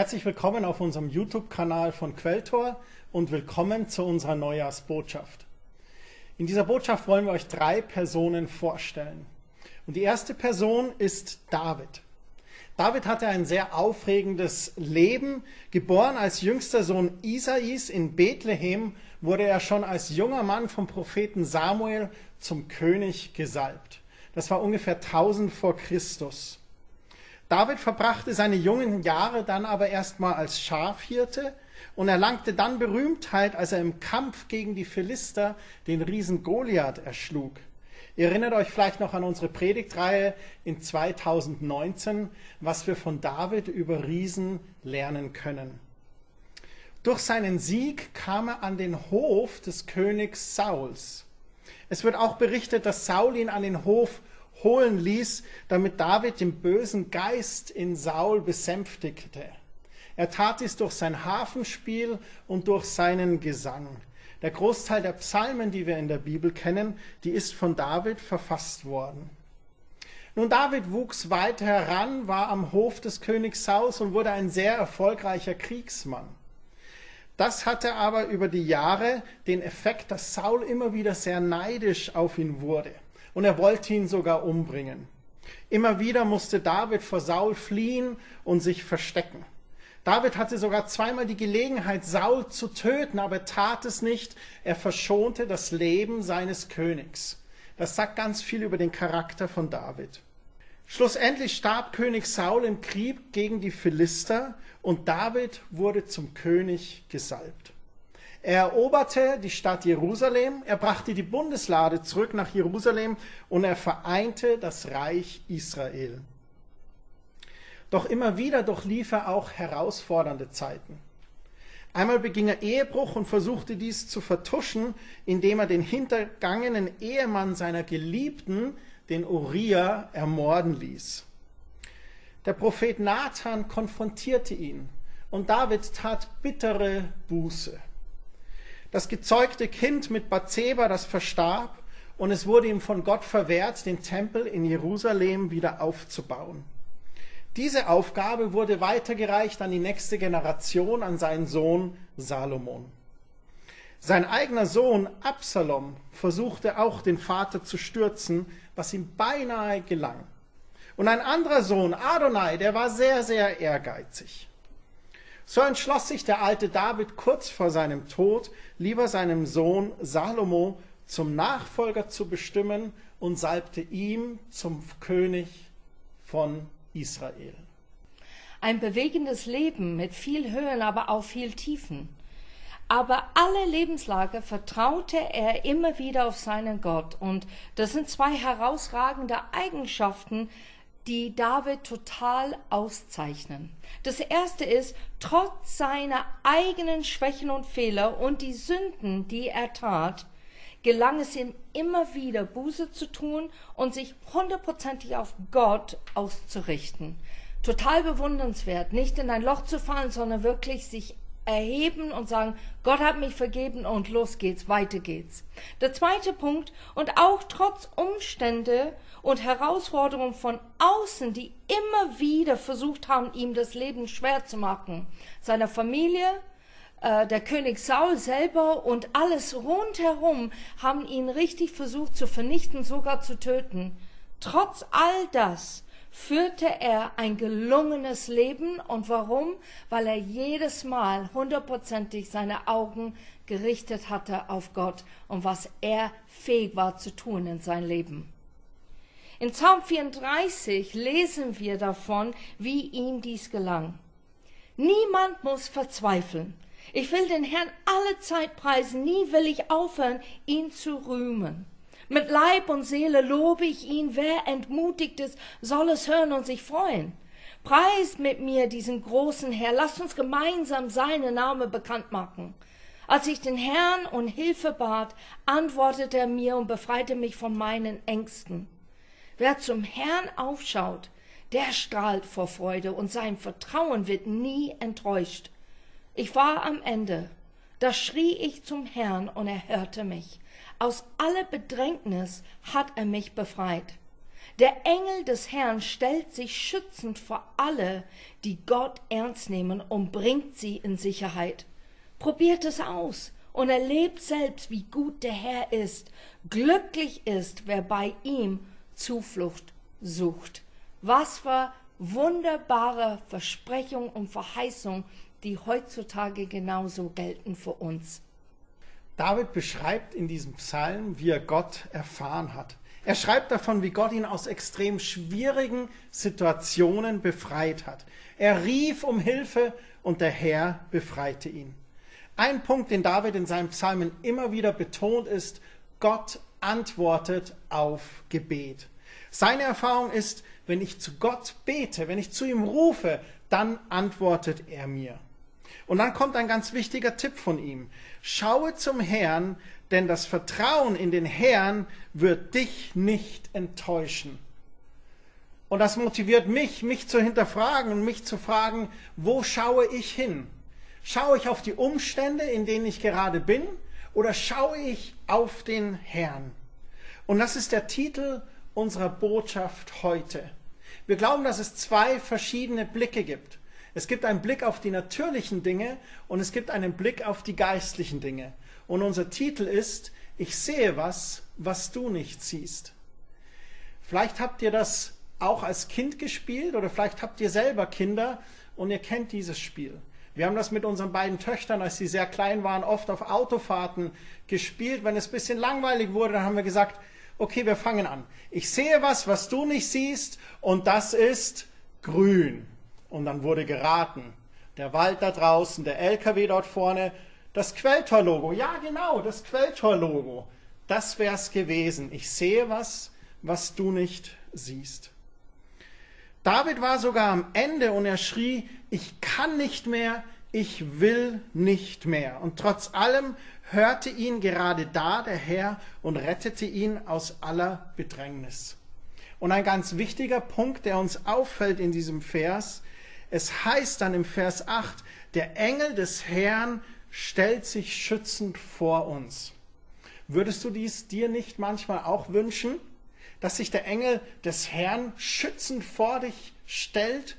Herzlich willkommen auf unserem YouTube-Kanal von Quelltor und willkommen zu unserer Neujahrsbotschaft. In dieser Botschaft wollen wir euch drei Personen vorstellen. Und die erste Person ist David. David hatte ein sehr aufregendes Leben. Geboren als jüngster Sohn Isais in Bethlehem, wurde er schon als junger Mann vom Propheten Samuel zum König gesalbt. Das war ungefähr 1000 vor Christus. David verbrachte seine jungen Jahre dann aber erstmal als Schafhirte und erlangte dann Berühmtheit, als er im Kampf gegen die Philister den Riesen Goliath erschlug. Ihr erinnert euch vielleicht noch an unsere Predigtreihe in 2019, was wir von David über Riesen lernen können. Durch seinen Sieg kam er an den Hof des Königs Sauls. Es wird auch berichtet, dass Saul ihn an den Hof holen ließ, damit David den bösen Geist in Saul besänftigte. Er tat dies durch sein Hafenspiel und durch seinen Gesang. Der Großteil der Psalmen, die wir in der Bibel kennen, die ist von David verfasst worden. Nun, David wuchs weiter heran, war am Hof des Königs Sauls und wurde ein sehr erfolgreicher Kriegsmann. Das hatte aber über die Jahre den Effekt, dass Saul immer wieder sehr neidisch auf ihn wurde und er wollte ihn sogar umbringen. Immer wieder musste David vor Saul fliehen und sich verstecken. David hatte sogar zweimal die Gelegenheit, Saul zu töten, aber er tat es nicht. Er verschonte das Leben seines Königs. Das sagt ganz viel über den Charakter von David. Schlussendlich starb König Saul im Krieg gegen die Philister und David wurde zum König gesalbt. Er eroberte die Stadt Jerusalem, er brachte die Bundeslade zurück nach Jerusalem und er vereinte das Reich Israel. Doch immer wieder durchlief er auch herausfordernde Zeiten. Einmal beging er Ehebruch und versuchte dies zu vertuschen, indem er den hintergangenen Ehemann seiner Geliebten, den Uriah, ermorden ließ. Der Prophet Nathan konfrontierte ihn und David tat bittere Buße. Das gezeugte Kind mit Bathseba, das verstarb, und es wurde ihm von Gott verwehrt, den Tempel in Jerusalem wieder aufzubauen. Diese Aufgabe wurde weitergereicht an die nächste Generation, an seinen Sohn Salomon. Sein eigener Sohn Absalom versuchte auch den Vater zu stürzen, was ihm beinahe gelang. Und ein anderer Sohn, Adonai, der war sehr, sehr ehrgeizig. So entschloss sich der alte David kurz vor seinem Tod, lieber seinem Sohn Salomo zum Nachfolger zu bestimmen und salbte ihm zum König von Israel. Ein bewegendes Leben mit viel Höhen, aber auch viel Tiefen. Aber alle Lebenslage vertraute er immer wieder auf seinen Gott. Und das sind zwei herausragende Eigenschaften, die David total auszeichnen. Das erste ist, trotz seiner eigenen Schwächen und Fehler und die Sünden, die er tat, gelang es ihm immer wieder Buße zu tun und sich hundertprozentig auf Gott auszurichten. Total bewundernswert, nicht in ein Loch zu fallen, sondern wirklich sich erheben und sagen, Gott hat mich vergeben und los geht's, weiter geht's. Der zweite Punkt, und auch trotz Umstände und Herausforderungen von außen, die immer wieder versucht haben, ihm das Leben schwer zu machen, seiner Familie, äh, der König Saul selber und alles rundherum haben ihn richtig versucht zu vernichten, sogar zu töten. Trotz all das führte er ein gelungenes Leben. Und warum? Weil er jedes Mal hundertprozentig seine Augen gerichtet hatte auf Gott und was er fähig war zu tun in sein Leben. In Psalm 34 lesen wir davon, wie ihm dies gelang. Niemand muss verzweifeln. Ich will den Herrn alle Zeit preisen, nie will ich aufhören, ihn zu rühmen. Mit Leib und Seele lobe ich ihn. Wer entmutigt ist, soll es hören und sich freuen. Preist mit mir diesen großen Herr. Lasst uns gemeinsam seinen Namen bekannt machen. Als ich den Herrn um Hilfe bat, antwortete er mir und befreite mich von meinen Ängsten. Wer zum Herrn aufschaut, der strahlt vor Freude und sein Vertrauen wird nie enttäuscht. Ich war am Ende. Da schrie ich zum Herrn und er hörte mich. Aus aller Bedrängnis hat er mich befreit. Der Engel des Herrn stellt sich schützend vor alle, die Gott ernst nehmen und bringt sie in Sicherheit. Probiert es aus und erlebt selbst, wie gut der Herr ist. Glücklich ist, wer bei ihm Zuflucht sucht. Was für wunderbare Versprechung und Verheißung, die heutzutage genauso gelten für uns. David beschreibt in diesem Psalm, wie er Gott erfahren hat. Er schreibt davon, wie Gott ihn aus extrem schwierigen Situationen befreit hat. Er rief um Hilfe und der Herr befreite ihn. Ein Punkt, den David in seinen Psalmen immer wieder betont, ist, Gott antwortet auf Gebet. Seine Erfahrung ist, wenn ich zu Gott bete, wenn ich zu ihm rufe, dann antwortet er mir. Und dann kommt ein ganz wichtiger Tipp von ihm. Schaue zum Herrn, denn das Vertrauen in den Herrn wird dich nicht enttäuschen. Und das motiviert mich, mich zu hinterfragen und mich zu fragen, wo schaue ich hin? Schaue ich auf die Umstände, in denen ich gerade bin, oder schaue ich auf den Herrn? Und das ist der Titel unserer Botschaft heute. Wir glauben, dass es zwei verschiedene Blicke gibt. Es gibt einen Blick auf die natürlichen Dinge und es gibt einen Blick auf die geistlichen Dinge. Und unser Titel ist, ich sehe was, was du nicht siehst. Vielleicht habt ihr das auch als Kind gespielt oder vielleicht habt ihr selber Kinder und ihr kennt dieses Spiel. Wir haben das mit unseren beiden Töchtern, als sie sehr klein waren, oft auf Autofahrten gespielt. Wenn es ein bisschen langweilig wurde, dann haben wir gesagt, okay, wir fangen an. Ich sehe was, was du nicht siehst und das ist grün. Und dann wurde geraten. Der Wald da draußen, der LKW dort vorne, das Quelltor-Logo. Ja, genau, das Quelltor-Logo. Das wär's gewesen. Ich sehe was, was du nicht siehst. David war sogar am Ende und er schrie, ich kann nicht mehr, ich will nicht mehr. Und trotz allem hörte ihn gerade da der Herr und rettete ihn aus aller Bedrängnis. Und ein ganz wichtiger Punkt, der uns auffällt in diesem Vers, es heißt dann im Vers 8, der Engel des Herrn stellt sich schützend vor uns. Würdest du dies dir nicht manchmal auch wünschen, dass sich der Engel des Herrn schützend vor dich stellt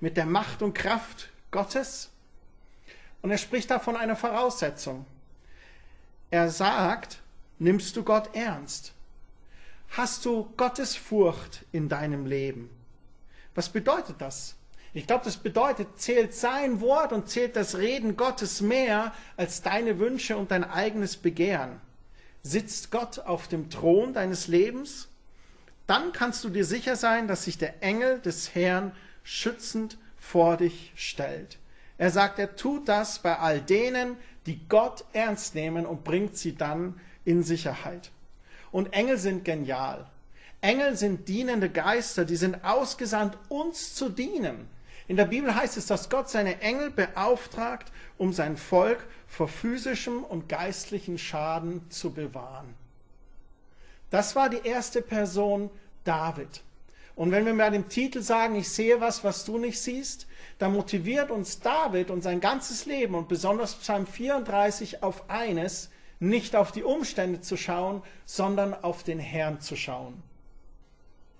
mit der Macht und Kraft Gottes? Und er spricht da von einer Voraussetzung. Er sagt, nimmst du Gott ernst? Hast du Gottes Furcht in deinem Leben? Was bedeutet das? Ich glaube, das bedeutet, zählt sein Wort und zählt das Reden Gottes mehr als deine Wünsche und dein eigenes Begehren. Sitzt Gott auf dem Thron deines Lebens? Dann kannst du dir sicher sein, dass sich der Engel des Herrn schützend vor dich stellt. Er sagt, er tut das bei all denen, die Gott ernst nehmen und bringt sie dann in Sicherheit. Und Engel sind genial. Engel sind dienende Geister, die sind ausgesandt, uns zu dienen. In der Bibel heißt es, dass Gott seine Engel beauftragt, um sein Volk vor physischem und geistlichen Schaden zu bewahren. Das war die erste Person David. Und wenn wir bei dem Titel sagen, ich sehe was, was du nicht siehst, dann motiviert uns David und sein ganzes Leben und besonders Psalm 34 auf eines, nicht auf die Umstände zu schauen, sondern auf den Herrn zu schauen.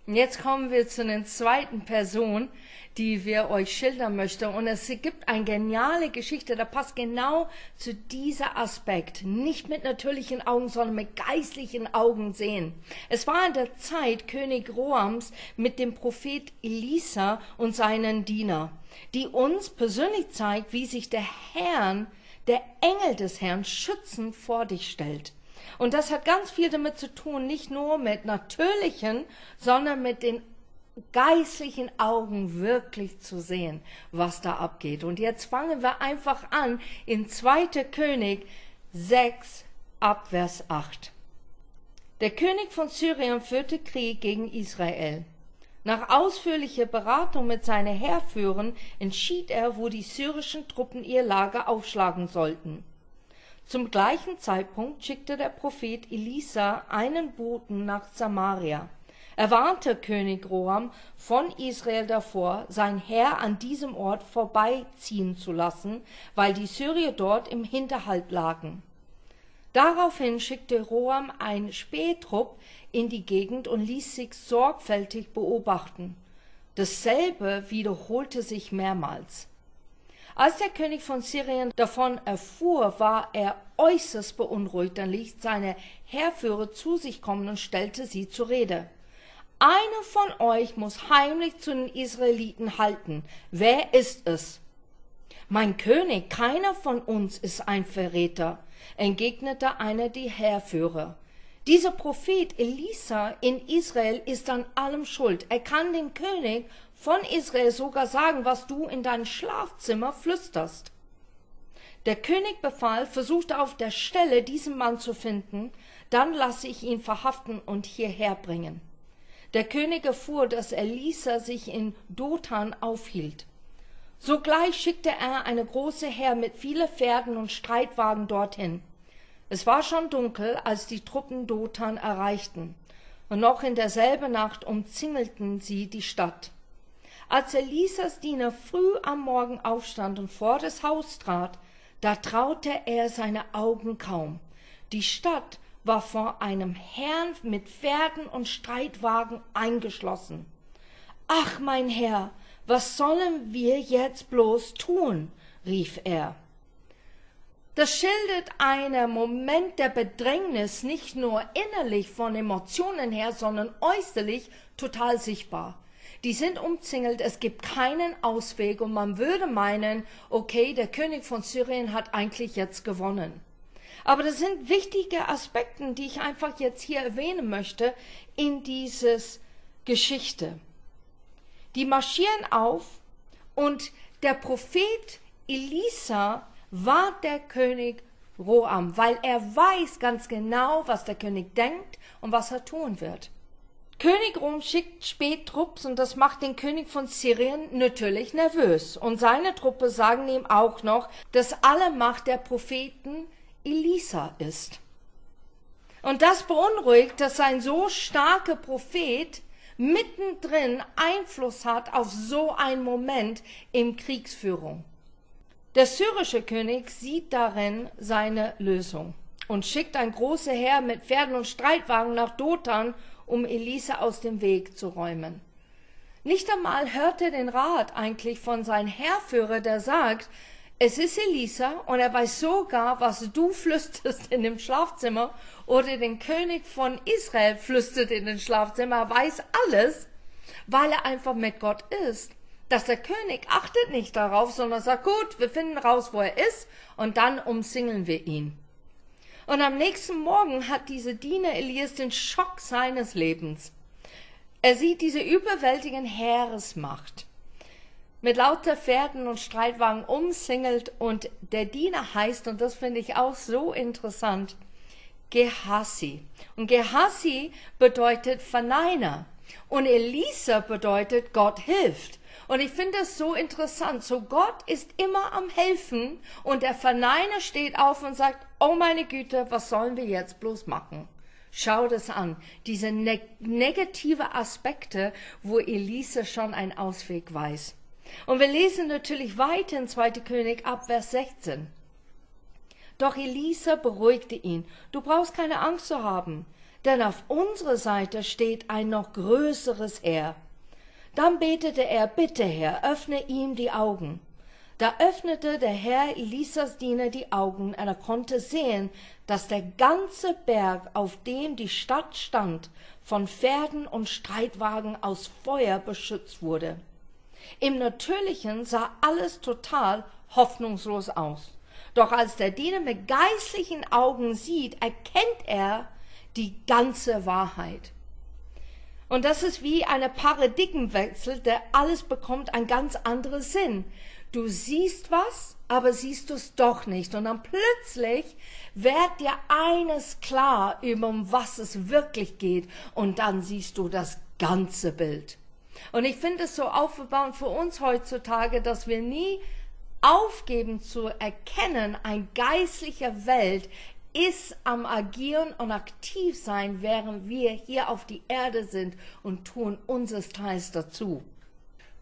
Jetzt kommen wir zu einer zweiten Person, die wir euch schildern möchten. Und es gibt eine geniale Geschichte, da passt genau zu dieser Aspekt. Nicht mit natürlichen Augen, sondern mit geistlichen Augen sehen. Es war in der Zeit König Roams mit dem Prophet Elisa und seinen Diener, die uns persönlich zeigt, wie sich der Herrn, der Engel des Herrn, schützend vor dich stellt. Und das hat ganz viel damit zu tun, nicht nur mit natürlichen, sondern mit den geistlichen Augen wirklich zu sehen, was da abgeht. Und jetzt fangen wir einfach an in 2. König 6 ab Vers 8. Der König von Syrien führte Krieg gegen Israel. Nach ausführlicher Beratung mit seinen Heerführern entschied er, wo die syrischen Truppen ihr Lager aufschlagen sollten. Zum gleichen Zeitpunkt schickte der Prophet Elisa einen Boten nach Samaria. Er warnte König Roham von Israel davor, sein Heer an diesem Ort vorbeiziehen zu lassen, weil die Syrier dort im Hinterhalt lagen. Daraufhin schickte Roam ein Spähtrupp in die Gegend und ließ sich sorgfältig beobachten. Dasselbe wiederholte sich mehrmals. Als der König von Syrien davon erfuhr, war er äußerst beunruhigt. Dann ließ seine Heerführer zu sich kommen und stellte sie zur Rede. Einer von euch muss heimlich zu den Israeliten halten. Wer ist es? Mein König, keiner von uns ist ein Verräter, entgegnete einer der Heerführer. Dieser Prophet Elisa in Israel ist an allem schuld. Er kann dem König von Israel sogar sagen, was du in dein Schlafzimmer flüsterst. Der König befahl, versuchte auf der Stelle diesen Mann zu finden, dann lasse ich ihn verhaften und hierher bringen. Der König erfuhr, dass Elisa sich in Dothan aufhielt. Sogleich schickte er eine große Heer mit vielen Pferden und Streitwagen dorthin. Es war schon dunkel, als die Truppen Dothan erreichten, und noch in derselben Nacht umzingelten sie die Stadt. Als Elisas Diener früh am Morgen aufstand und vor das Haus trat, da traute er seine Augen kaum. Die Stadt war vor einem Herrn mit Pferden und Streitwagen eingeschlossen. Ach, mein Herr, was sollen wir jetzt bloß tun? rief er. Das schildert einen Moment der Bedrängnis nicht nur innerlich von Emotionen her, sondern äußerlich total sichtbar. Die sind umzingelt, es gibt keinen Ausweg und man würde meinen, okay, der König von Syrien hat eigentlich jetzt gewonnen. Aber das sind wichtige Aspekte, die ich einfach jetzt hier erwähnen möchte in dieses Geschichte. Die marschieren auf und der Prophet Elisa war der König Roam, weil er weiß ganz genau, was der König denkt und was er tun wird. König Rom schickt spät Trupps und das macht den König von Syrien natürlich nervös. Und seine Truppe sagen ihm auch noch, dass alle Macht der Propheten Elisa ist. Und das beunruhigt, dass ein so starker Prophet mittendrin Einfluss hat auf so einen Moment in Kriegsführung. Der syrische König sieht darin seine Lösung und schickt ein großes Heer mit Pferden und Streitwagen nach Dothan, um Elisa aus dem Weg zu räumen. Nicht einmal hört er den Rat eigentlich von seinem Heerführer, der sagt, es ist Elisa und er weiß sogar, was du flüsterst in dem Schlafzimmer oder den König von Israel flüstert in den Schlafzimmer. Er weiß alles, weil er einfach mit Gott ist dass der König achtet nicht darauf, sondern sagt, gut, wir finden raus, wo er ist, und dann umsingeln wir ihn. Und am nächsten Morgen hat diese Diener Elias den Schock seines Lebens. Er sieht diese überwältigende Heeresmacht mit lauter Pferden und Streitwagen umsingelt und der Diener heißt, und das finde ich auch so interessant, Gehasi. Und Gehasi bedeutet Verneiner. Und Elisa bedeutet Gott hilft. Und ich finde es so interessant. So Gott ist immer am Helfen und der Verneiner steht auf und sagt, oh meine Güte, was sollen wir jetzt bloß machen? Schau das an. Diese ne negative Aspekte, wo Elise schon einen Ausweg weiß. Und wir lesen natürlich weiter in 2. König ab Vers 16. Doch Elisa beruhigte ihn. Du brauchst keine Angst zu haben, denn auf unserer Seite steht ein noch größeres Heer. Dann betete er, bitte Herr, öffne ihm die Augen. Da öffnete der Herr Elisas Diener die Augen, und er konnte sehen, dass der ganze Berg, auf dem die Stadt stand, von Pferden und Streitwagen aus Feuer beschützt wurde. Im Natürlichen sah alles total hoffnungslos aus. Doch als der Diener mit geistlichen Augen sieht, erkennt er die ganze Wahrheit. Und das ist wie eine Paradigmenwechsel, der alles bekommt einen ganz anderen Sinn. Du siehst was, aber siehst du es doch nicht. Und dann plötzlich wird dir eines klar, über was es wirklich geht. Und dann siehst du das ganze Bild. Und ich finde es so aufbauend für uns heutzutage, dass wir nie aufgeben zu erkennen, ein geistlicher Welt ist am Agieren und aktiv sein, während wir hier auf die Erde sind und tun unseres Teils dazu.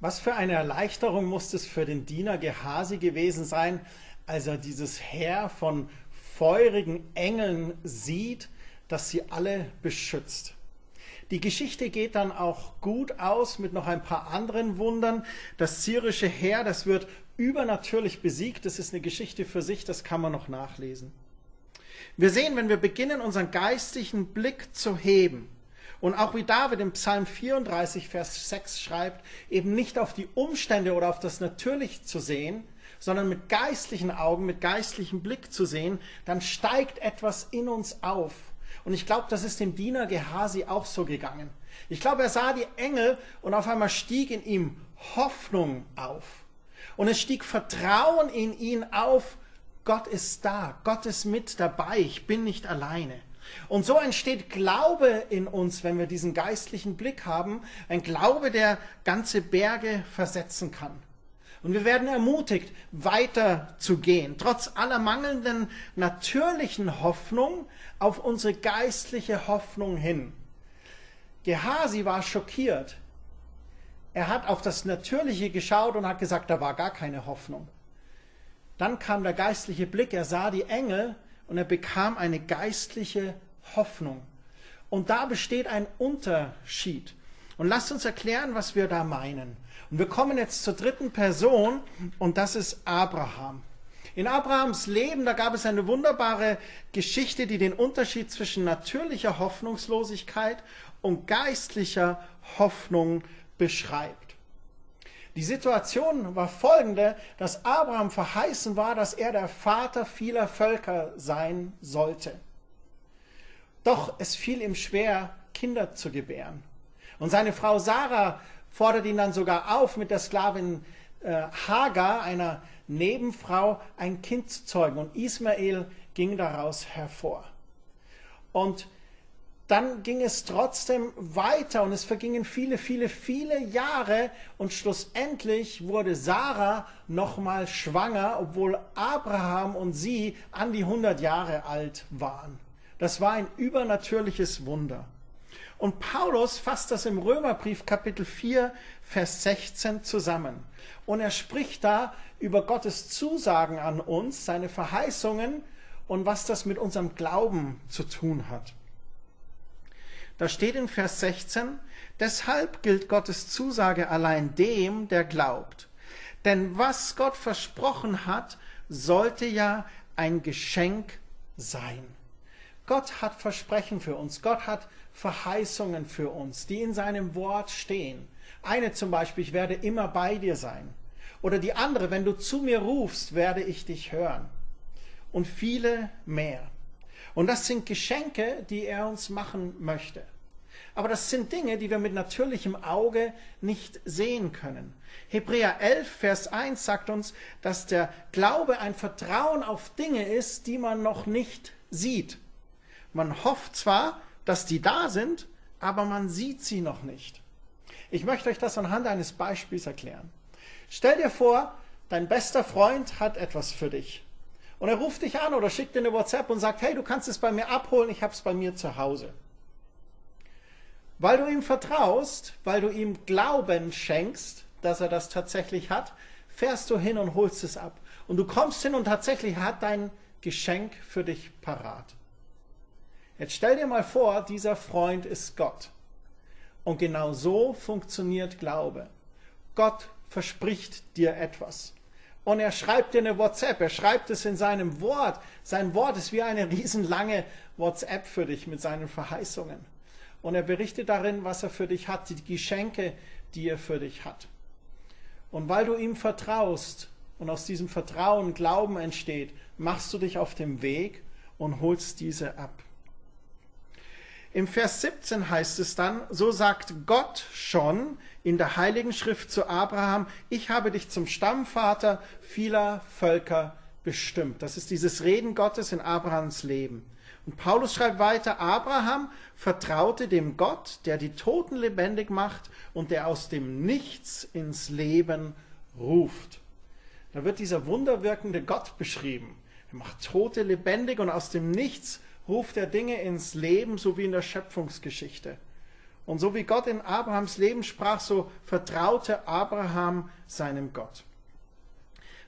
Was für eine Erleichterung muss es für den Diener Gehasi gewesen sein, als er dieses Heer von feurigen Engeln sieht, dass sie alle beschützt. Die Geschichte geht dann auch gut aus mit noch ein paar anderen Wundern. Das syrische Heer, das wird übernatürlich besiegt. Das ist eine Geschichte für sich, das kann man noch nachlesen. Wir sehen, wenn wir beginnen, unseren geistlichen Blick zu heben, und auch wie David im Psalm 34, Vers 6 schreibt, eben nicht auf die Umstände oder auf das Natürliche zu sehen, sondern mit geistlichen Augen, mit geistlichem Blick zu sehen, dann steigt etwas in uns auf. Und ich glaube, das ist dem Diener Gehasi auch so gegangen. Ich glaube, er sah die Engel und auf einmal stieg in ihm Hoffnung auf. Und es stieg Vertrauen in ihn auf, Gott ist da, Gott ist mit dabei, ich bin nicht alleine. Und so entsteht Glaube in uns, wenn wir diesen geistlichen Blick haben, ein Glaube, der ganze Berge versetzen kann. Und wir werden ermutigt, weiter zu gehen, trotz aller mangelnden natürlichen Hoffnung auf unsere geistliche Hoffnung hin. Gehasi war schockiert. Er hat auf das Natürliche geschaut und hat gesagt, da war gar keine Hoffnung. Dann kam der geistliche Blick, er sah die Engel und er bekam eine geistliche Hoffnung. Und da besteht ein Unterschied. Und lasst uns erklären, was wir da meinen. Und wir kommen jetzt zur dritten Person und das ist Abraham. In Abrahams Leben, da gab es eine wunderbare Geschichte, die den Unterschied zwischen natürlicher Hoffnungslosigkeit und geistlicher Hoffnung beschreibt. Die Situation war folgende, dass Abraham verheißen war, dass er der Vater vieler Völker sein sollte. Doch es fiel ihm schwer, Kinder zu gebären. Und seine Frau Sarah fordert ihn dann sogar auf, mit der Sklavin äh, Hagar, einer Nebenfrau, ein Kind zu zeugen. Und Ismael ging daraus hervor. Und dann ging es trotzdem weiter und es vergingen viele, viele, viele Jahre und schlussendlich wurde Sarah nochmal schwanger, obwohl Abraham und sie an die 100 Jahre alt waren. Das war ein übernatürliches Wunder. Und Paulus fasst das im Römerbrief Kapitel 4, Vers 16 zusammen. Und er spricht da über Gottes Zusagen an uns, seine Verheißungen und was das mit unserem Glauben zu tun hat. Da steht in Vers 16, deshalb gilt Gottes Zusage allein dem, der glaubt. Denn was Gott versprochen hat, sollte ja ein Geschenk sein. Gott hat Versprechen für uns. Gott hat Verheißungen für uns, die in seinem Wort stehen. Eine zum Beispiel, ich werde immer bei dir sein. Oder die andere, wenn du zu mir rufst, werde ich dich hören. Und viele mehr. Und das sind Geschenke, die er uns machen möchte. Aber das sind Dinge, die wir mit natürlichem Auge nicht sehen können. Hebräer 11, Vers 1 sagt uns, dass der Glaube ein Vertrauen auf Dinge ist, die man noch nicht sieht. Man hofft zwar, dass die da sind, aber man sieht sie noch nicht. Ich möchte euch das anhand eines Beispiels erklären. Stell dir vor, dein bester Freund hat etwas für dich. Und er ruft dich an oder schickt dir eine WhatsApp und sagt, hey, du kannst es bei mir abholen, ich habe es bei mir zu Hause. Weil du ihm vertraust, weil du ihm Glauben schenkst, dass er das tatsächlich hat, fährst du hin und holst es ab. Und du kommst hin und tatsächlich hat dein Geschenk für dich parat. Jetzt stell dir mal vor, dieser Freund ist Gott. Und genau so funktioniert Glaube. Gott verspricht dir etwas. Und er schreibt dir eine WhatsApp, er schreibt es in seinem Wort. Sein Wort ist wie eine riesenlange WhatsApp für dich mit seinen Verheißungen und er berichtet darin, was er für dich hat, die Geschenke, die er für dich hat. Und weil du ihm vertraust und aus diesem Vertrauen Glauben entsteht, machst du dich auf dem Weg und holst diese ab. Im Vers 17 heißt es dann, so sagt Gott schon in der Heiligen Schrift zu Abraham, ich habe dich zum Stammvater vieler Völker bestimmt. Das ist dieses Reden Gottes in Abrahams Leben. Und Paulus schreibt weiter, Abraham vertraute dem Gott, der die Toten lebendig macht und der aus dem Nichts ins Leben ruft. Da wird dieser wunderwirkende Gott beschrieben. Er macht Tote lebendig und aus dem Nichts ruft er Dinge ins Leben, so wie in der Schöpfungsgeschichte. Und so wie Gott in Abrahams Leben sprach, so vertraute Abraham seinem Gott.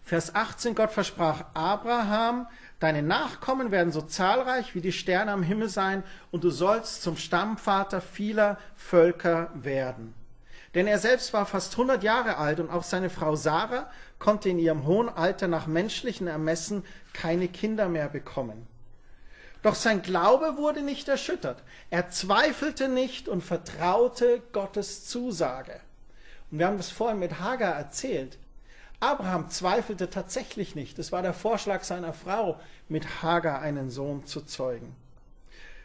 Vers 18, Gott versprach Abraham, deine Nachkommen werden so zahlreich wie die Sterne am Himmel sein und du sollst zum Stammvater vieler Völker werden. Denn er selbst war fast 100 Jahre alt und auch seine Frau Sarah konnte in ihrem hohen Alter nach menschlichen Ermessen keine Kinder mehr bekommen. Doch sein Glaube wurde nicht erschüttert. Er zweifelte nicht und vertraute Gottes Zusage. Und wir haben das vorhin mit Hagar erzählt. Abraham zweifelte tatsächlich nicht. Es war der Vorschlag seiner Frau, mit Hagar einen Sohn zu zeugen.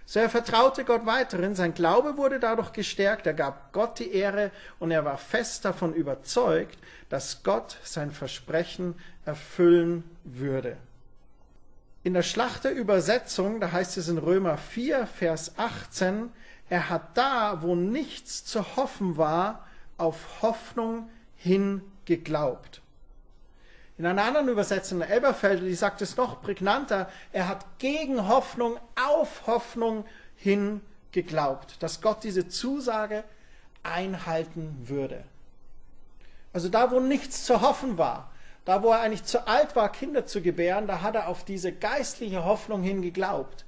So er vertraute Gott weiterhin, sein Glaube wurde dadurch gestärkt, er gab Gott die Ehre und er war fest davon überzeugt, dass Gott sein Versprechen erfüllen würde. In der Schlachterübersetzung, da heißt es in Römer 4, Vers 18, er hat da, wo nichts zu hoffen war, auf Hoffnung hin geglaubt. In einer anderen Übersetzung, in Elberfelder, die sagt es noch prägnanter, er hat gegen Hoffnung auf Hoffnung hin geglaubt, dass Gott diese Zusage einhalten würde. Also da, wo nichts zu hoffen war, da, wo er eigentlich zu alt war, Kinder zu gebären, da hat er auf diese geistliche Hoffnung hin geglaubt.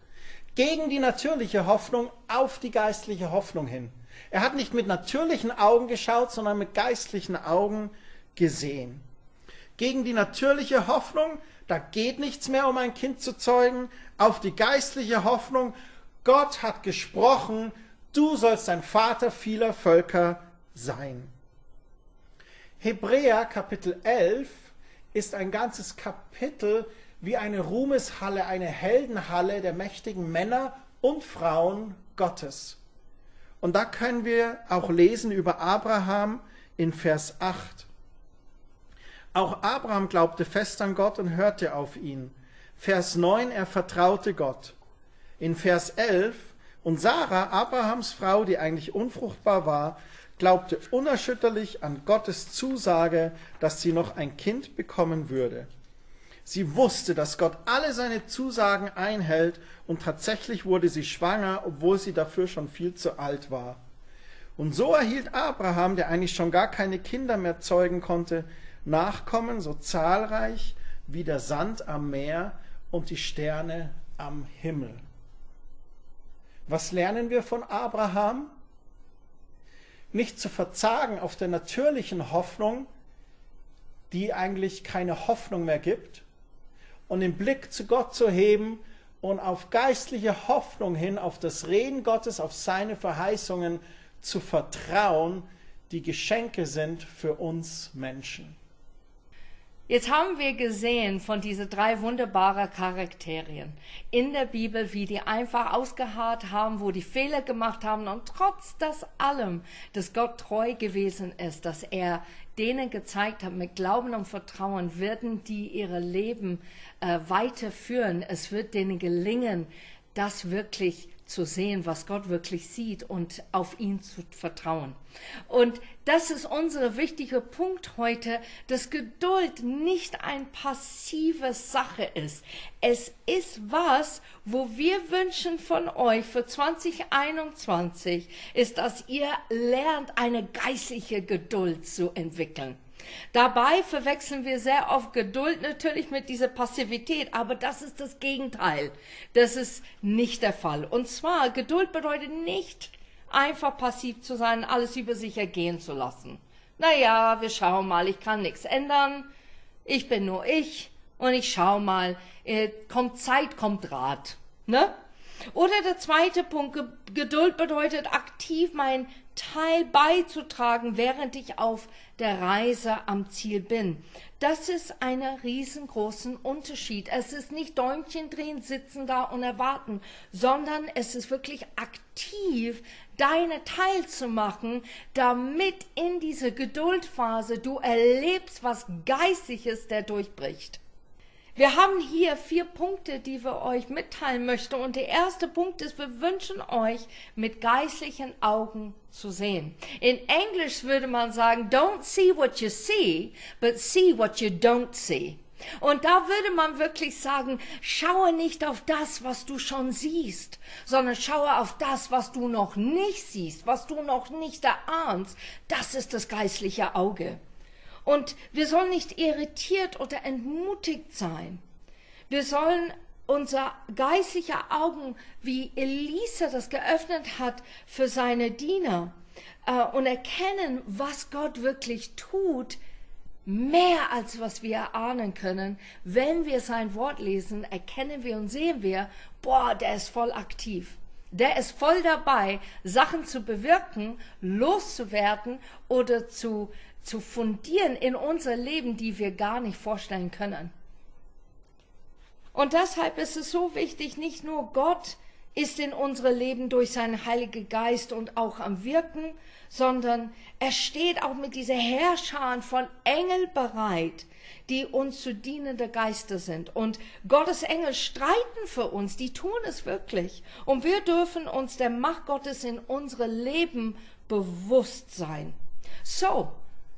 Gegen die natürliche Hoffnung auf die geistliche Hoffnung hin. Er hat nicht mit natürlichen Augen geschaut, sondern mit geistlichen Augen gesehen gegen die natürliche Hoffnung, da geht nichts mehr, um ein Kind zu zeugen, auf die geistliche Hoffnung, Gott hat gesprochen, du sollst ein Vater vieler Völker sein. Hebräer Kapitel 11 ist ein ganzes Kapitel wie eine Ruhmeshalle, eine Heldenhalle der mächtigen Männer und Frauen Gottes. Und da können wir auch lesen über Abraham in Vers 8. Auch Abraham glaubte fest an Gott und hörte auf ihn. Vers 9, er vertraute Gott. In Vers 11, und Sarah, Abrahams Frau, die eigentlich unfruchtbar war, glaubte unerschütterlich an Gottes Zusage, dass sie noch ein Kind bekommen würde. Sie wusste, dass Gott alle seine Zusagen einhält und tatsächlich wurde sie schwanger, obwohl sie dafür schon viel zu alt war. Und so erhielt Abraham, der eigentlich schon gar keine Kinder mehr zeugen konnte, Nachkommen so zahlreich wie der Sand am Meer und die Sterne am Himmel. Was lernen wir von Abraham? Nicht zu verzagen auf der natürlichen Hoffnung, die eigentlich keine Hoffnung mehr gibt, und den Blick zu Gott zu heben und auf geistliche Hoffnung hin, auf das Reden Gottes, auf seine Verheißungen zu vertrauen, die Geschenke sind für uns Menschen. Jetzt haben wir gesehen von diesen drei wunderbaren Charakterien in der Bibel, wie die einfach ausgeharrt haben, wo die Fehler gemacht haben und trotz das allem, dass Gott treu gewesen ist, dass er denen gezeigt hat, mit Glauben und Vertrauen werden die ihre Leben äh, weiterführen. Es wird denen gelingen, das wirklich zu sehen, was Gott wirklich sieht und auf ihn zu vertrauen. Und das ist unser wichtiger Punkt heute, dass Geduld nicht ein passive Sache ist. Es ist was, wo wir wünschen von euch für 2021, ist, dass ihr lernt, eine geistliche Geduld zu entwickeln. Dabei verwechseln wir sehr oft Geduld natürlich mit dieser Passivität, aber das ist das Gegenteil. Das ist nicht der Fall. Und zwar, Geduld bedeutet nicht einfach passiv zu sein, alles über sich ergehen zu lassen. Naja, wir schauen mal, ich kann nichts ändern, ich bin nur ich und ich schau mal, äh, kommt Zeit, kommt Rat. Ne? Oder der zweite Punkt, Geduld bedeutet aktiv mein Teil beizutragen, während ich auf der Reise am Ziel bin. Das ist ein riesengroßen Unterschied. Es ist nicht Däumchen drehen, sitzen da und erwarten, sondern es ist wirklich aktiv, deine Teil zu machen, damit in dieser Geduldphase du erlebst, was Geistliches der durchbricht. Wir haben hier vier Punkte, die wir euch mitteilen möchten. Und der erste Punkt ist, wir wünschen euch mit geistlichen Augen zu sehen. In Englisch würde man sagen, don't see what you see, but see what you don't see. Und da würde man wirklich sagen, schaue nicht auf das, was du schon siehst, sondern schaue auf das, was du noch nicht siehst, was du noch nicht erahnst. Das ist das geistliche Auge. Und wir sollen nicht irritiert oder entmutigt sein. Wir sollen unser geistliche Augen, wie Elisa das geöffnet hat für seine Diener, äh, und erkennen, was Gott wirklich tut, mehr als was wir erahnen können. Wenn wir sein Wort lesen, erkennen wir und sehen wir, boah, der ist voll aktiv. Der ist voll dabei, Sachen zu bewirken, loszuwerden oder zu, zu fundieren in unser Leben, die wir gar nicht vorstellen können. Und deshalb ist es so wichtig, nicht nur Gott ist in unserem Leben durch seinen Heiligen Geist und auch am Wirken, sondern er steht auch mit dieser Herrscher von Engel bereit, die uns zu dienende Geister sind. Und Gottes Engel streiten für uns, die tun es wirklich. Und wir dürfen uns der Macht Gottes in unserem Leben bewusst sein. So,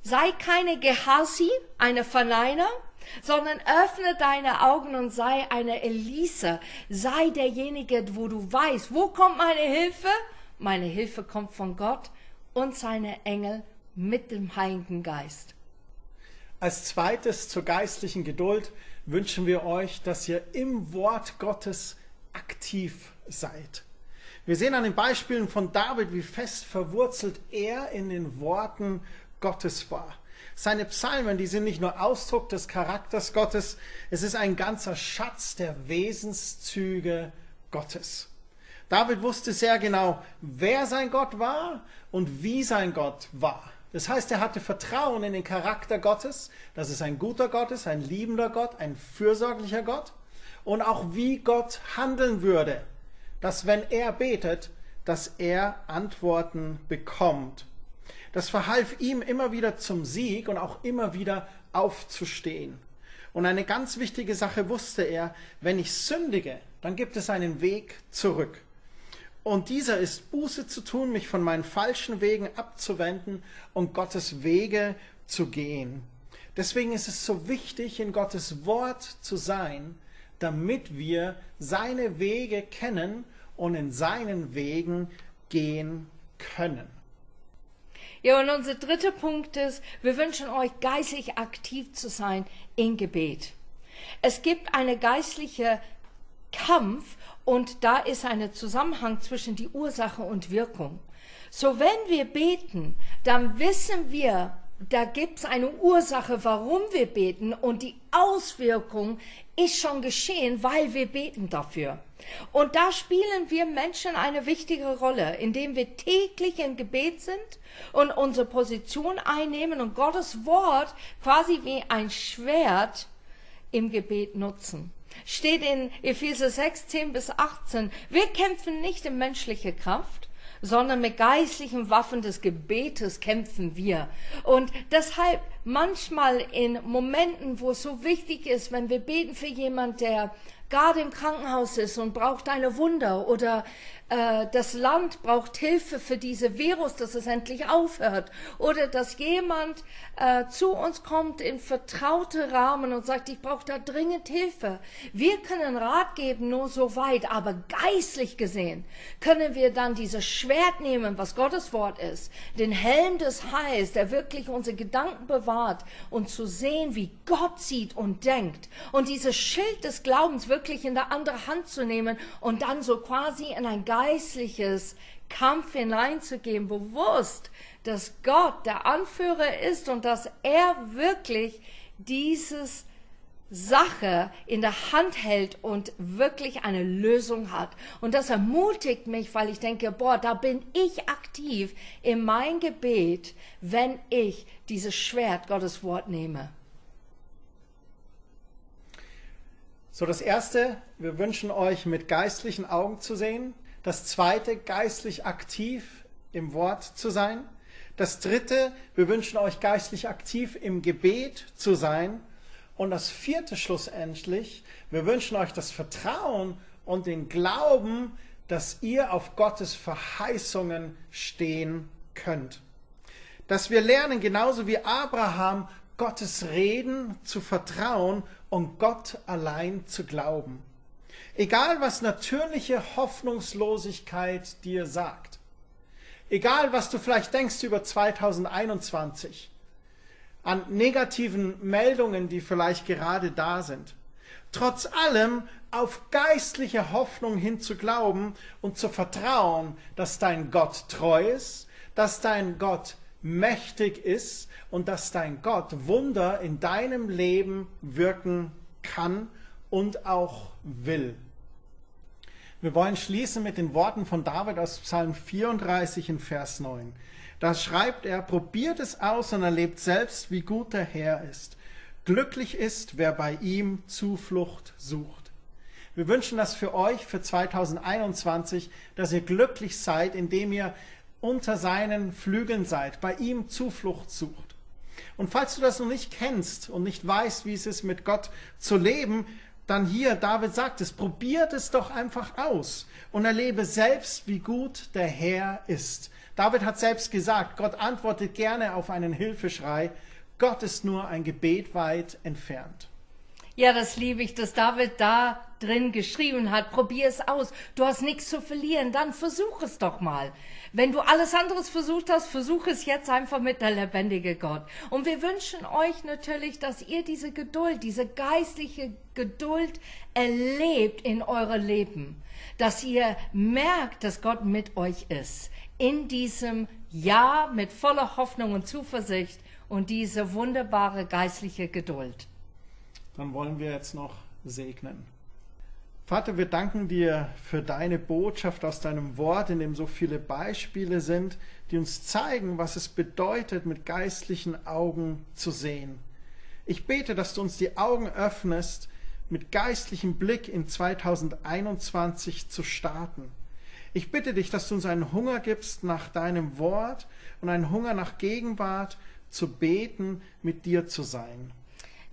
sei keine Gehasi, eine Verneiner, sondern öffne deine Augen und sei eine Elisa. Sei derjenige, wo du weißt, wo kommt meine Hilfe? Meine Hilfe kommt von Gott und seine Engel mit dem Heiligen Geist. Als zweites zur geistlichen Geduld wünschen wir euch, dass ihr im Wort Gottes aktiv seid. Wir sehen an den Beispielen von David, wie fest verwurzelt er in den Worten Gottes war. Seine Psalmen, die sind nicht nur Ausdruck des Charakters Gottes, es ist ein ganzer Schatz der Wesenszüge Gottes. David wusste sehr genau, wer sein Gott war und wie sein Gott war. Das heißt, er hatte Vertrauen in den Charakter Gottes, dass es ein guter Gott ist, ein liebender Gott, ein fürsorglicher Gott und auch wie Gott handeln würde, dass wenn er betet, dass er Antworten bekommt. Das verhalf ihm immer wieder zum Sieg und auch immer wieder aufzustehen. Und eine ganz wichtige Sache wusste er, wenn ich sündige, dann gibt es einen Weg zurück. Und dieser ist Buße zu tun, mich von meinen falschen Wegen abzuwenden und Gottes Wege zu gehen. Deswegen ist es so wichtig, in Gottes Wort zu sein, damit wir seine Wege kennen und in seinen Wegen gehen können. Ja, und unser dritter Punkt ist, wir wünschen euch geistlich aktiv zu sein in Gebet. Es gibt eine geistliche Kampf und da ist ein Zusammenhang zwischen die Ursache und Wirkung. So wenn wir beten, dann wissen wir, da gibt es eine Ursache, warum wir beten und die Auswirkung ist schon geschehen, weil wir beten dafür. Und da spielen wir Menschen eine wichtige Rolle, indem wir täglich im Gebet sind und unsere Position einnehmen und Gottes Wort quasi wie ein Schwert im Gebet nutzen. Steht in Epheser 6, 10 bis 18, wir kämpfen nicht in menschlicher Kraft, sondern mit geistlichen Waffen des Gebetes kämpfen wir. Und deshalb manchmal in Momenten, wo es so wichtig ist, wenn wir beten für jemand, der gerade im Krankenhaus ist und braucht eine Wunder oder äh, das Land braucht Hilfe für diese Virus, dass es endlich aufhört oder dass jemand äh, zu uns kommt in vertraute Rahmen und sagt, ich brauche da dringend Hilfe. Wir können Rat geben nur so weit, aber geistlich gesehen können wir dann dieses Schwert nehmen, was Gottes Wort ist, den Helm des Heils, der wirklich unsere Gedanken bewahrt und zu sehen, wie Gott sieht und denkt und dieses Schild des Glaubens wirklich in der andere Hand zu nehmen und dann so quasi in ein geistliches Kampf hineinzugehen, bewusst, dass Gott der Anführer ist und dass er wirklich dieses Sache in der Hand hält und wirklich eine Lösung hat. Und das ermutigt mich, weil ich denke, boah, da bin ich aktiv in mein Gebet, wenn ich dieses Schwert Gottes Wort nehme. So, das erste, wir wünschen euch mit geistlichen Augen zu sehen. Das zweite, geistlich aktiv im Wort zu sein. Das dritte, wir wünschen euch geistlich aktiv im Gebet zu sein. Und das vierte schlussendlich, wir wünschen euch das Vertrauen und den Glauben, dass ihr auf Gottes Verheißungen stehen könnt. Dass wir lernen, genauso wie Abraham, Gottes Reden zu vertrauen und Gott allein zu glauben. Egal was natürliche Hoffnungslosigkeit dir sagt. Egal was du vielleicht denkst über 2021. an negativen Meldungen, die vielleicht gerade da sind. Trotz allem auf geistliche Hoffnung hin zu glauben und zu vertrauen, dass dein Gott treu ist, dass dein Gott mächtig ist und dass dein Gott Wunder in deinem Leben wirken kann und auch will. Wir wollen schließen mit den Worten von David aus Psalm 34 in Vers 9. Da schreibt er, probiert es aus und erlebt selbst, wie gut der Herr ist. Glücklich ist, wer bei ihm Zuflucht sucht. Wir wünschen das für euch für 2021, dass ihr glücklich seid, indem ihr unter seinen Flügeln seid, bei ihm Zuflucht sucht. Und falls du das noch nicht kennst und nicht weißt, wie es ist, mit Gott zu leben, dann hier, David sagt es, probiert es doch einfach aus und erlebe selbst, wie gut der Herr ist. David hat selbst gesagt, Gott antwortet gerne auf einen Hilfeschrei. Gott ist nur ein Gebet weit entfernt. Ja, das liebe ich, dass David da drin geschrieben hat. Probier es aus. Du hast nichts zu verlieren. Dann versuch es doch mal. Wenn du alles anderes versucht hast, versuch es jetzt einfach mit der lebendige Gott. Und wir wünschen euch natürlich, dass ihr diese Geduld, diese geistliche Geduld erlebt in eurem Leben. Dass ihr merkt, dass Gott mit euch ist. In diesem Jahr mit voller Hoffnung und Zuversicht und diese wunderbare geistliche Geduld dann wollen wir jetzt noch segnen. Vater, wir danken dir für deine Botschaft aus deinem Wort, in dem so viele Beispiele sind, die uns zeigen, was es bedeutet, mit geistlichen Augen zu sehen. Ich bete, dass du uns die Augen öffnest, mit geistlichem Blick in 2021 zu starten. Ich bitte dich, dass du uns einen Hunger gibst nach deinem Wort und einen Hunger nach Gegenwart, zu beten, mit dir zu sein.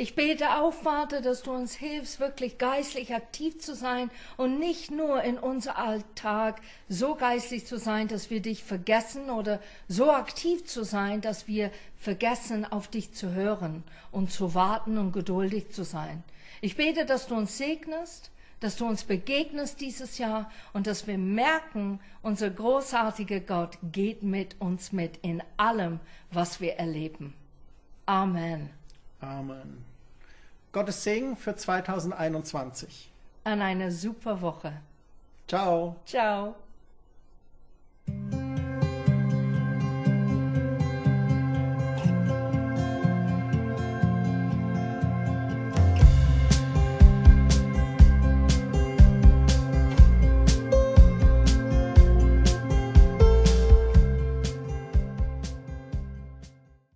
Ich bete auch, Vater, dass du uns hilfst, wirklich geistlich aktiv zu sein und nicht nur in unser Alltag so geistlich zu sein, dass wir dich vergessen oder so aktiv zu sein, dass wir vergessen, auf dich zu hören und zu warten und geduldig zu sein. Ich bete, dass du uns segnest, dass du uns begegnest dieses Jahr und dass wir merken, unser großartiger Gott geht mit uns mit in allem, was wir erleben. Amen. Amen. Gottes Segen für 2021. An eine super Woche. Ciao. Ciao.